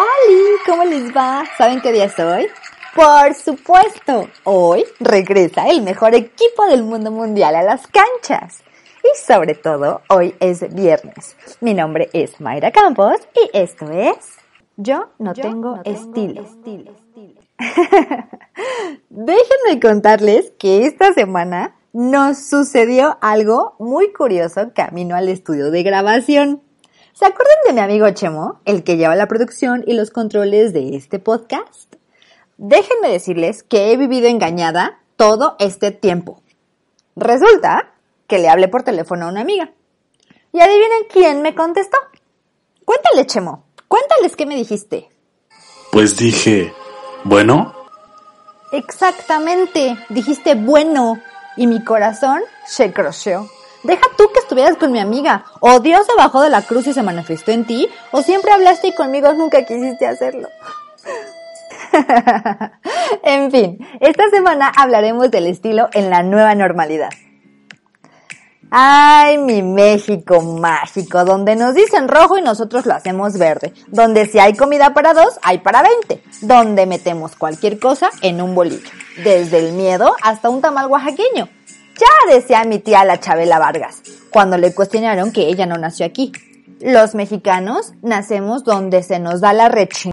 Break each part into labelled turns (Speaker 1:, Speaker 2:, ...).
Speaker 1: ¡Hola! ¿Cómo les va? ¿Saben qué día es hoy? Por supuesto, hoy regresa el mejor equipo del mundo mundial a las canchas. Y sobre todo, hoy es viernes. Mi nombre es Mayra Campos y esto es Yo no, tengo, estilo. Déjenme contarles que esta semana nos sucedió algo muy curioso camino al estudio de grabación. ¿Se acuerdan de mi amigo Chemo, el que lleva la producción y los controles de este podcast? Déjenme decirles que he vivido engañada todo este tiempo. Resulta que le hablé por teléfono a una amiga. Y adivinen quién me contestó. Cuéntale, Chemo. Cuéntales qué me dijiste.
Speaker 2: Pues dije, bueno.
Speaker 1: Exactamente. Dijiste bueno. Y mi corazón se crocheó. Deja tú que estuvieras con mi amiga. O Dios se bajó de la cruz y se manifestó en ti. O siempre hablaste y conmigo nunca quisiste hacerlo. en fin, esta semana hablaremos del estilo en la nueva normalidad. Ay, mi México mágico, donde nos dicen rojo y nosotros lo hacemos verde, donde si hay comida para dos, hay para veinte, donde metemos cualquier cosa en un bolillo, desde el miedo hasta un tamal oaxaqueño. Ya decía mi tía la Chabela Vargas, cuando le cuestionaron que ella no nació aquí. Los mexicanos nacemos donde se nos da la rechi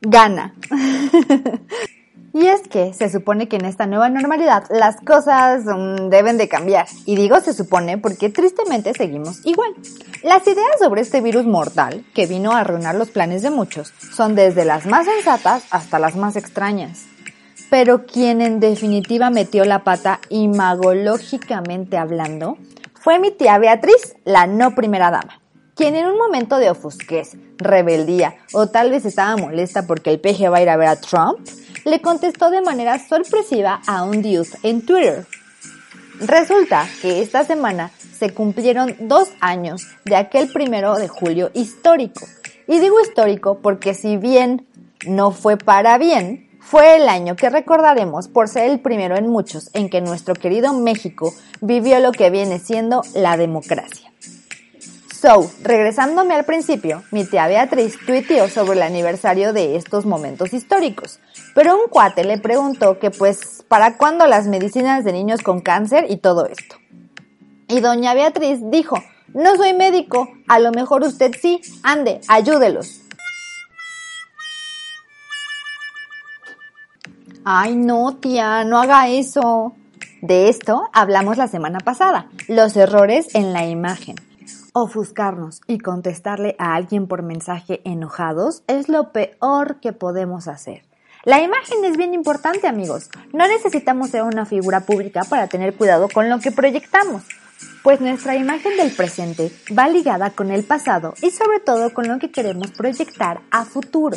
Speaker 1: gana. y es que se supone que en esta nueva normalidad las cosas mm, deben de cambiar. Y digo se supone porque tristemente seguimos igual. Las ideas sobre este virus mortal, que vino a arruinar los planes de muchos, son desde las más sensatas hasta las más extrañas pero quien en definitiva metió la pata imagológicamente hablando fue mi tía Beatriz, la no primera dama, quien en un momento de ofusquez, rebeldía o tal vez estaba molesta porque el peje va a ir a ver a Trump, le contestó de manera sorpresiva a un dios en Twitter. Resulta que esta semana se cumplieron dos años de aquel primero de julio histórico. Y digo histórico porque si bien no fue para bien, fue el año que recordaremos por ser el primero en muchos en que nuestro querido México vivió lo que viene siendo la democracia. So, regresándome al principio, mi tía Beatriz tuiteó sobre el aniversario de estos momentos históricos, pero un cuate le preguntó que pues, ¿para cuándo las medicinas de niños con cáncer y todo esto? Y doña Beatriz dijo, no soy médico, a lo mejor usted sí, ande, ayúdelos. Ay, no, tía, no haga eso. De esto hablamos la semana pasada, los errores en la imagen. Ofuscarnos y contestarle a alguien por mensaje enojados es lo peor que podemos hacer. La imagen es bien importante, amigos. No necesitamos ser una figura pública para tener cuidado con lo que proyectamos, pues nuestra imagen del presente va ligada con el pasado y sobre todo con lo que queremos proyectar a futuro.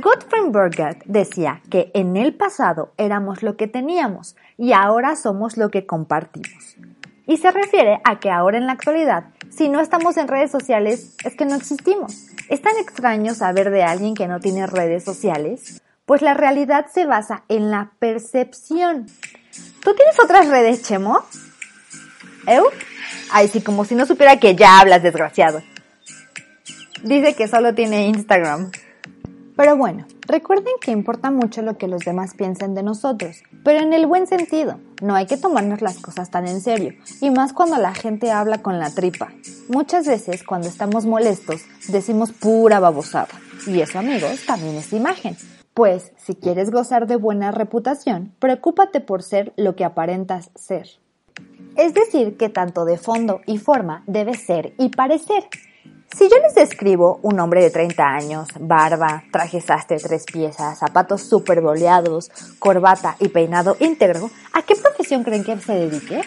Speaker 1: Gottfried Burgert decía que en el pasado éramos lo que teníamos y ahora somos lo que compartimos. Y se refiere a que ahora en la actualidad, si no estamos en redes sociales, es que no existimos. Es tan extraño saber de alguien que no tiene redes sociales, pues la realidad se basa en la percepción. ¿Tú tienes otras redes, Chemo? ¿Eu? Ay, sí, como si no supiera que ya hablas, desgraciado. Dice que solo tiene Instagram. Pero bueno, recuerden que importa mucho lo que los demás piensen de nosotros, pero en el buen sentido. No hay que tomarnos las cosas tan en serio, y más cuando la gente habla con la tripa. Muchas veces cuando estamos molestos decimos pura babosada, y eso amigos también es imagen. Pues si quieres gozar de buena reputación, preocúpate por ser lo que aparentas ser. Es decir, que tanto de fondo y forma debe ser y parecer. Si yo les describo un hombre de 30 años, barba, traje sastre tres piezas, zapatos super boleados, corbata y peinado íntegro, ¿a qué profesión creen que se dedique?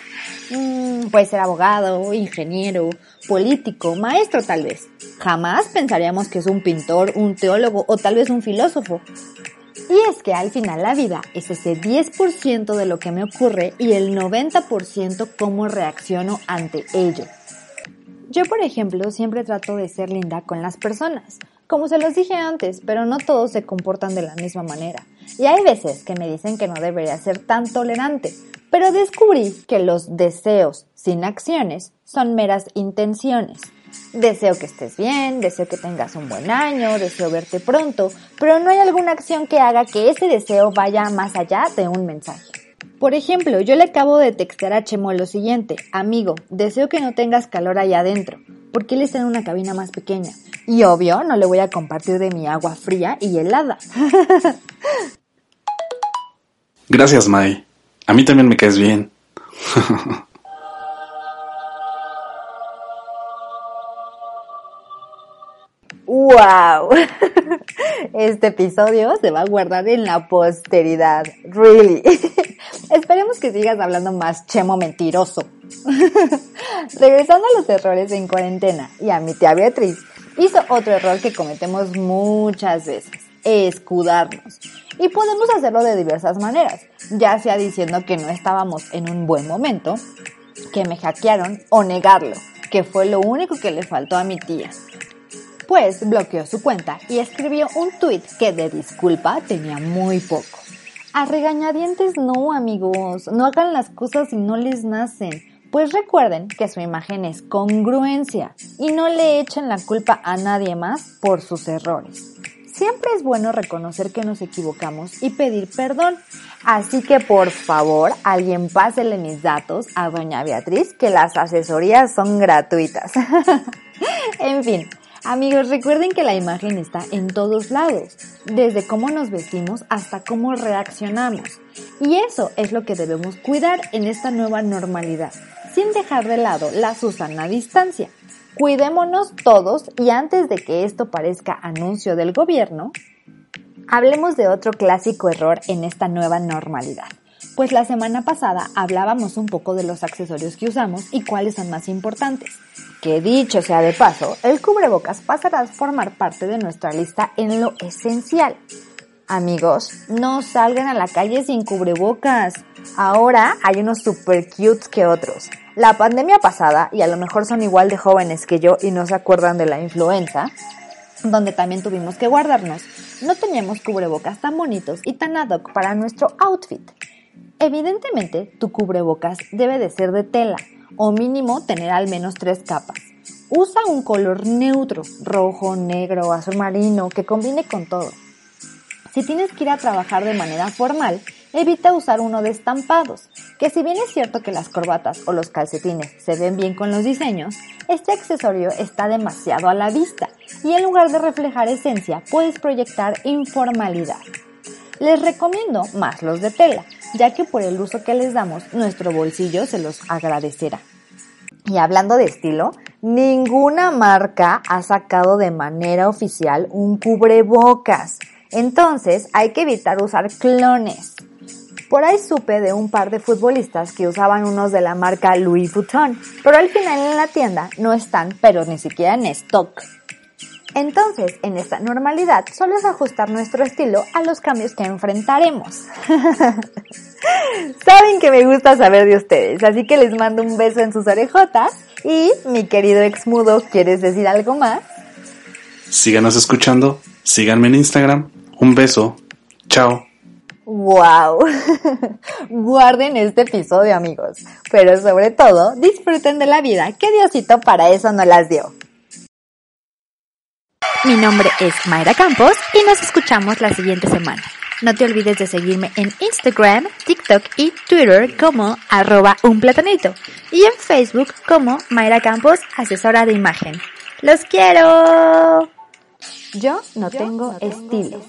Speaker 1: Mm, puede ser abogado, ingeniero, político, maestro tal vez. Jamás pensaríamos que es un pintor, un teólogo o tal vez un filósofo. Y es que al final la vida es ese 10% de lo que me ocurre y el 90% cómo reacciono ante ello. Yo, por ejemplo, siempre trato de ser linda con las personas, como se los dije antes, pero no todos se comportan de la misma manera. Y hay veces que me dicen que no debería ser tan tolerante, pero descubrí que los deseos sin acciones son meras intenciones. Deseo que estés bien, deseo que tengas un buen año, deseo verte pronto, pero no hay alguna acción que haga que ese deseo vaya más allá de un mensaje. Por ejemplo, yo le acabo de textear a Chemo lo siguiente, amigo, deseo que no tengas calor allá adentro, porque él está en una cabina más pequeña. Y obvio, no le voy a compartir de mi agua fría y helada.
Speaker 2: Gracias, Mai. A mí también me caes bien.
Speaker 1: ¡Wow! Este episodio se va a guardar en la posteridad. Really. Que sigas hablando más chemo mentiroso. Regresando a los errores en cuarentena y a mi tía Beatriz, hizo otro error que cometemos muchas veces, escudarnos. Y podemos hacerlo de diversas maneras, ya sea diciendo que no estábamos en un buen momento, que me hackearon o negarlo, que fue lo único que le faltó a mi tía. Pues bloqueó su cuenta y escribió un tweet que de disculpa tenía muy poco. A regañadientes no, amigos, no hagan las cosas si no les nacen. Pues recuerden que su imagen es congruencia y no le echen la culpa a nadie más por sus errores. Siempre es bueno reconocer que nos equivocamos y pedir perdón. Así que por favor, alguien pásele mis datos a doña Beatriz, que las asesorías son gratuitas. en fin, Amigos, recuerden que la imagen está en todos lados, desde cómo nos vestimos hasta cómo reaccionamos. Y eso es lo que debemos cuidar en esta nueva normalidad, sin dejar de lado la Susana distancia. Cuidémonos todos y antes de que esto parezca anuncio del gobierno, hablemos de otro clásico error en esta nueva normalidad. Pues la semana pasada hablábamos un poco de los accesorios que usamos y cuáles son más importantes. Que dicho sea de paso, el cubrebocas pasará a formar parte de nuestra lista en lo esencial. Amigos, no salgan a la calle sin cubrebocas. Ahora hay unos super cute que otros. La pandemia pasada, y a lo mejor son igual de jóvenes que yo y no se acuerdan de la influenza, donde también tuvimos que guardarnos, no teníamos cubrebocas tan bonitos y tan ad hoc para nuestro outfit. Evidentemente, tu cubrebocas debe de ser de tela o mínimo tener al menos tres capas. Usa un color neutro, rojo, negro, azul marino, que combine con todo. Si tienes que ir a trabajar de manera formal, evita usar uno de estampados, que si bien es cierto que las corbatas o los calcetines se ven bien con los diseños, este accesorio está demasiado a la vista y en lugar de reflejar esencia puedes proyectar informalidad. Les recomiendo más los de tela, ya que por el uso que les damos, nuestro bolsillo se los agradecerá. Y hablando de estilo, ninguna marca ha sacado de manera oficial un cubrebocas. Entonces hay que evitar usar clones. Por ahí supe de un par de futbolistas que usaban unos de la marca Louis Vuitton, pero al final en la tienda no están, pero ni siquiera en stock. Entonces, en esta normalidad, solo es ajustar nuestro estilo a los cambios que enfrentaremos. Saben que me gusta saber de ustedes, así que les mando un beso en sus orejotas. Y, mi querido exmudo, ¿quieres decir algo más?
Speaker 2: Síganos escuchando, síganme en Instagram. Un beso. Chao.
Speaker 1: ¡Wow! Guarden este episodio, amigos. Pero sobre todo, disfruten de la vida que Diosito para eso no las dio. Mi nombre es Mayra Campos y nos escuchamos la siguiente semana. No te olvides de seguirme en Instagram, TikTok y Twitter como arroba un platanito y en Facebook como Mayra Campos, asesora de imagen. ¡Los quiero! Yo no tengo estilo.